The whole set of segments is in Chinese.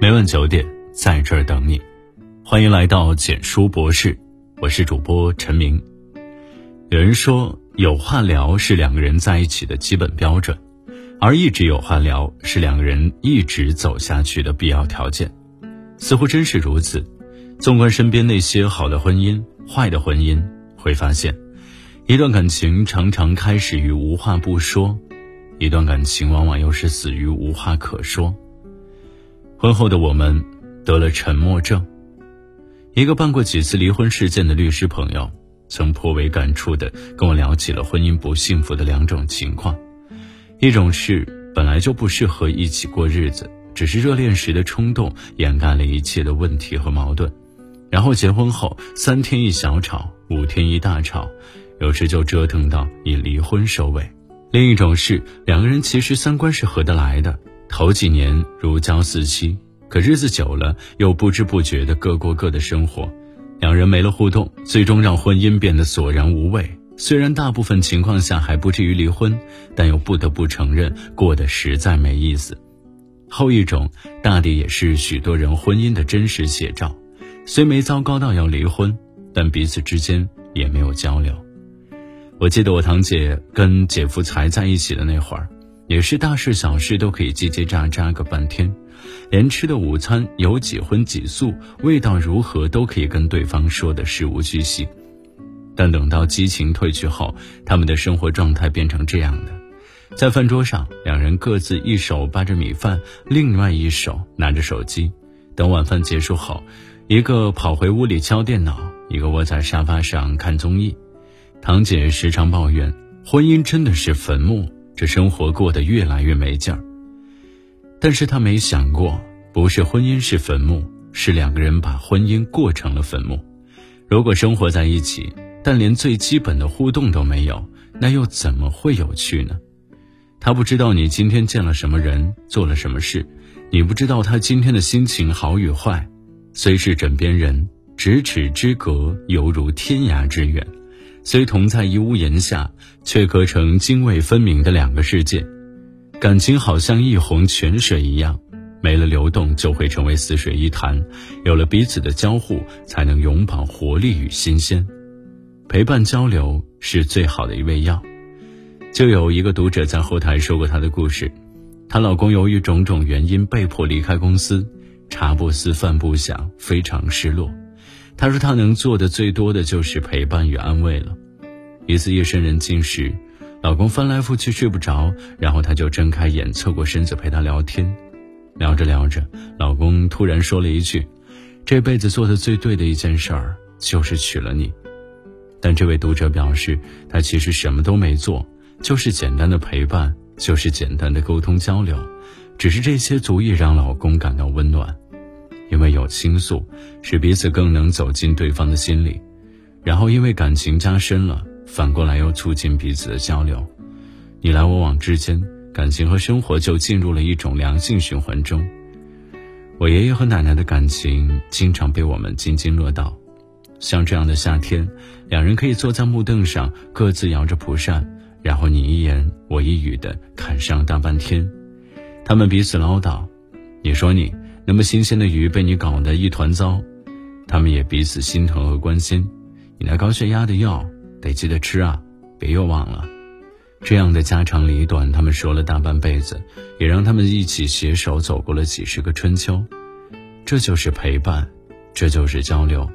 每晚九点，在这儿等你。欢迎来到简书博士，我是主播陈明。有人说，有话聊是两个人在一起的基本标准，而一直有话聊是两个人一直走下去的必要条件。似乎真是如此。纵观身边那些好的婚姻、坏的婚姻，会发现，一段感情常常开始于无话不说，一段感情往往又是死于无话可说。婚后的我们得了沉默症。一个办过几次离婚事件的律师朋友，曾颇为感触地跟我聊起了婚姻不幸福的两种情况：一种是本来就不适合一起过日子，只是热恋时的冲动掩盖了一切的问题和矛盾；然后结婚后三天一小吵，五天一大吵，有时就折腾到以离婚收尾；另一种是两个人其实三观是合得来的。头几年如胶似漆，可日子久了又不知不觉的各过各的生活，两人没了互动，最终让婚姻变得索然无味。虽然大部分情况下还不至于离婚，但又不得不承认过得实在没意思。后一种大抵也是许多人婚姻的真实写照，虽没糟糕到要离婚，但彼此之间也没有交流。我记得我堂姐跟姐夫才在一起的那会儿。也是大事小事都可以叽叽喳喳个半天，连吃的午餐有几荤几素，味道如何都可以跟对方说的事无巨细。但等到激情褪去后，他们的生活状态变成这样的：在饭桌上，两人各自一手扒着米饭，另外一手拿着手机。等晚饭结束后，一个跑回屋里敲电脑，一个窝在沙发上看综艺。堂姐时常抱怨，婚姻真的是坟墓。这生活过得越来越没劲儿，但是他没想过，不是婚姻是坟墓，是两个人把婚姻过成了坟墓。如果生活在一起，但连最基本的互动都没有，那又怎么会有趣呢？他不知道你今天见了什么人，做了什么事，你不知道他今天的心情好与坏。虽是枕边人，咫尺之隔犹如天涯之远。虽同在一屋檐下，却隔成泾渭分明的两个世界。感情好像一泓泉水一样，没了流动就会成为死水一潭。有了彼此的交互，才能永葆活力与新鲜。陪伴交流是最好的一味药。就有一个读者在后台说过她的故事：她老公由于种种原因被迫离开公司，茶不思饭不想，非常失落。她说：“她能做的最多的就是陪伴与安慰了。一次夜深人静时，老公翻来覆去睡不着，然后她就睁开眼，侧过身子陪他聊天。聊着聊着，老公突然说了一句：‘这辈子做的最对的一件事儿就是娶了你。’但这位读者表示，她其实什么都没做，就是简单的陪伴，就是简单的沟通交流，只是这些足以让老公感到温暖。”因为有倾诉，使彼此更能走进对方的心里，然后因为感情加深了，反过来又促进彼此的交流，你来我往之间，感情和生活就进入了一种良性循环中。我爷爷和奶奶的感情经常被我们津津乐道，像这样的夏天，两人可以坐在木凳上，各自摇着蒲扇，然后你一言我一语的侃上大半天，他们彼此唠叨，你说你。那么新鲜的鱼被你搞得一团糟，他们也彼此心疼和关心。你那高血压的药得记得吃啊，别又忘了。这样的家长里短，他们说了大半辈子，也让他们一起携手走过了几十个春秋。这就是陪伴，这就是交流，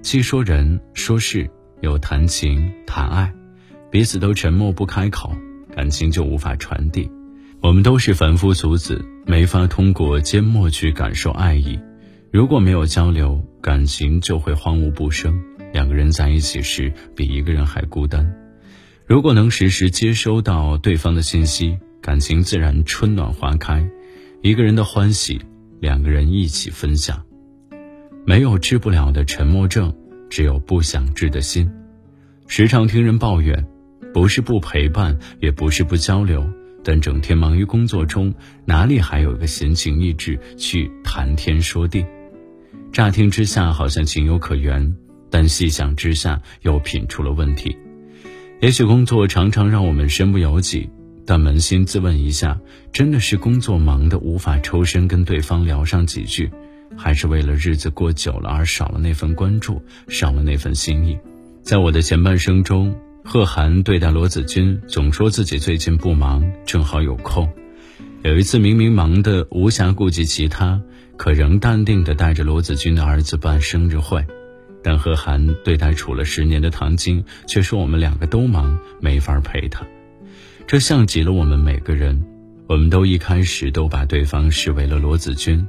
既说人说事，又谈情谈爱，彼此都沉默不开口，感情就无法传递。我们都是凡夫俗子，没法通过缄默去感受爱意。如果没有交流，感情就会荒芜不生。两个人在一起时，比一个人还孤单。如果能时时接收到对方的信息，感情自然春暖花开。一个人的欢喜，两个人一起分享。没有治不了的沉默症，只有不想治的心。时常听人抱怨，不是不陪伴，也不是不交流。但整天忙于工作中，哪里还有个闲情逸致去谈天说地？乍听之下好像情有可原，但细想之下又品出了问题。也许工作常常让我们身不由己，但扪心自问一下，真的是工作忙得无法抽身跟对方聊上几句，还是为了日子过久了而少了那份关注，少了那份心意？在我的前半生中，贺涵对待罗子君总说自己最近不忙，正好有空。有一次明明忙得无暇顾及其他，可仍淡定地带着罗子君的儿子办生日会。但贺涵对待处了十年的唐晶，却说我们两个都忙，没法陪他。这像极了我们每个人，我们都一开始都把对方视为了罗子君，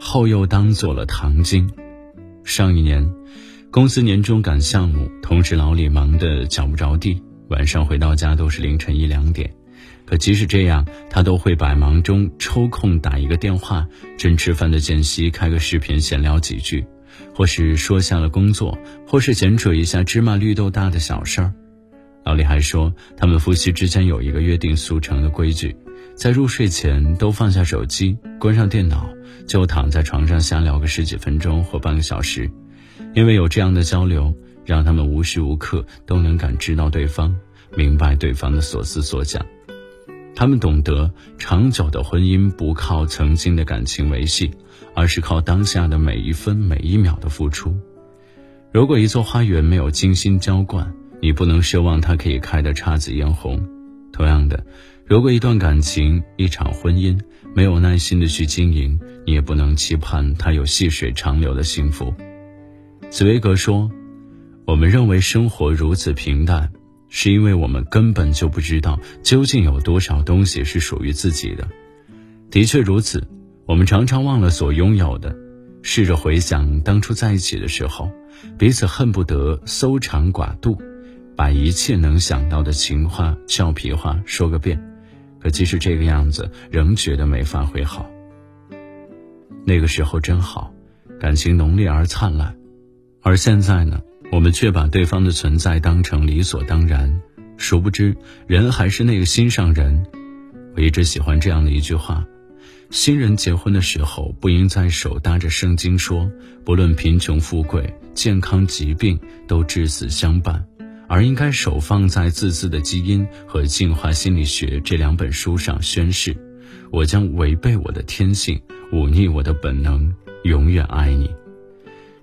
后又当做了唐晶。上一年，公司年终赶项目，同事老李忙得脚不着地，晚上回到家都是凌晨一两点。可即使这样，他都会百忙中抽空打一个电话，正吃饭的间隙开个视频闲聊几句，或是说下了工作，或是闲扯一下芝麻绿豆大的小事儿。老李还说，他们夫妻之间有一个约定俗成的规矩，在入睡前都放下手机，关上电脑，就躺在床上瞎聊个十几分钟或半个小时。因为有这样的交流，让他们无时无刻都能感知到对方，明白对方的所思所想。他们懂得，长久的婚姻不靠曾经的感情维系，而是靠当下的每一分每一秒的付出。如果一座花园没有精心浇灌，你不能奢望它可以开得姹紫嫣红，同样的，如果一段感情、一场婚姻没有耐心的去经营，你也不能期盼它有细水长流的幸福。茨威格说：“我们认为生活如此平淡，是因为我们根本就不知道究竟有多少东西是属于自己的。”的确如此，我们常常忘了所拥有的。试着回想当初在一起的时候，彼此恨不得搜肠刮肚。把一切能想到的情话、俏皮话说个遍，可即使这个样子，仍觉得没发挥好。那个时候真好，感情浓烈而灿烂，而现在呢，我们却把对方的存在当成理所当然。殊不知，人还是那个心上人。我一直喜欢这样的一句话：新人结婚的时候，不应在手搭着圣经说，不论贫穷富贵、健康疾病，都至死相伴。而应该手放在自私的基因和进化心理学这两本书上宣誓，我将违背我的天性，忤逆我的本能，永远爱你。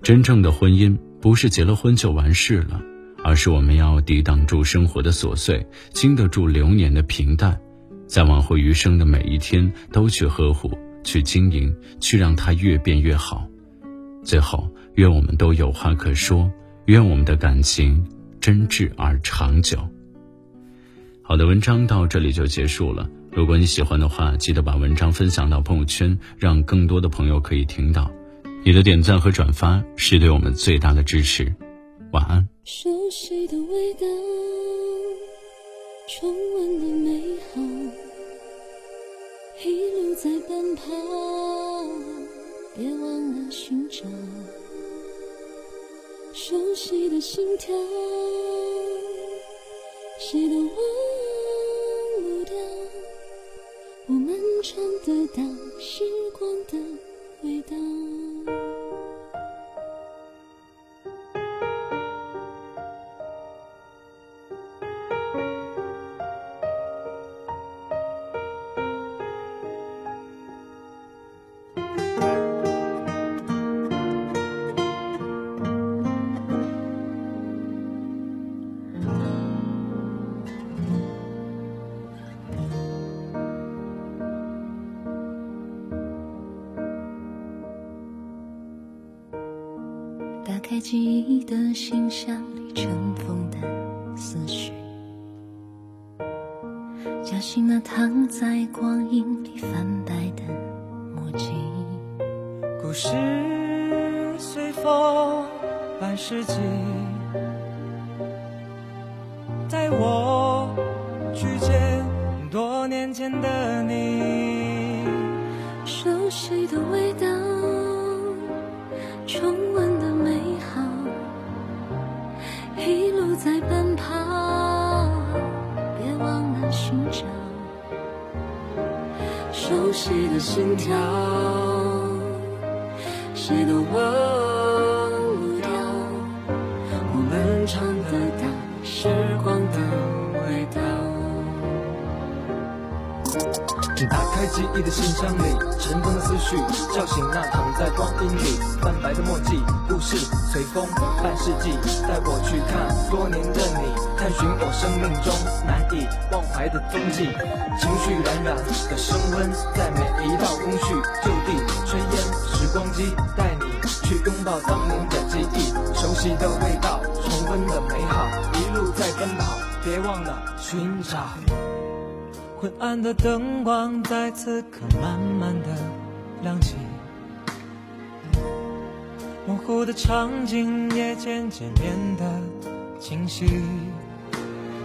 真正的婚姻不是结了婚就完事了，而是我们要抵挡住生活的琐碎，经得住流年的平淡，在往后余生的每一天都去呵护、去经营、去让它越变越好。最后，愿我们都有话可说，愿我们的感情。真挚而长久。好的，文章到这里就结束了。如果你喜欢的话，记得把文章分享到朋友圈，让更多的朋友可以听到。你的点赞和转发是对我们最大的支持。晚安。熟悉的味道，重温的美好，一路在奔跑，别忘了寻找。熟悉的心跳，谁都忘不掉。我们尝得到时光的味道。在记忆的信箱里尘封的思绪，叫醒了躺在光阴里泛白的墨迹。故事随风半世纪，带我去见多年前的你，熟悉的味道，重温的。在奔跑，别忘了寻找熟悉的心跳，谁都忘打开记忆的信箱里，尘封的思绪，叫醒那躺在光阴里泛白的墨迹。故事随风半世纪，带我去看多年的你，探寻我生命中难以忘怀的踪迹。情绪冉冉的升温，在每一道工序，就地炊烟，时光机带你去拥抱当年的记忆，熟悉的味道，重温的美好，一路在奔跑，别忘了寻找。昏暗的灯光在此刻慢慢的亮起，模糊的场景也渐渐变得清晰。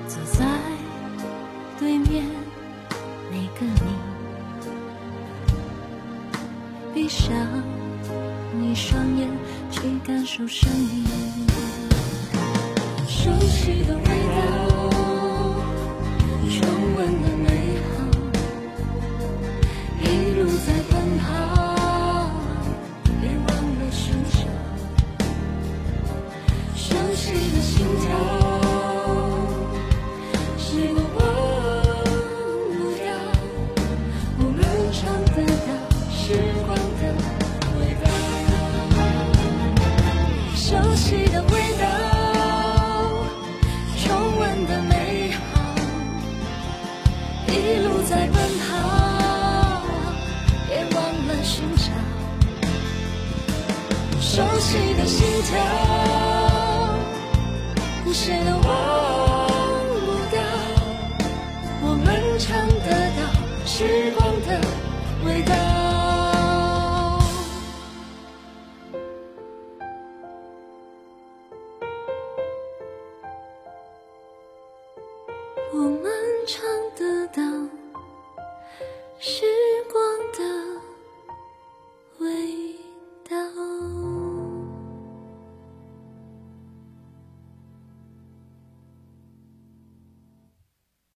坐在对面那个你，闭上你双眼，去感受声音，熟悉的味道，熟悉的心跳，不谁都忘不掉。我们尝得到时光的味道。我们唱。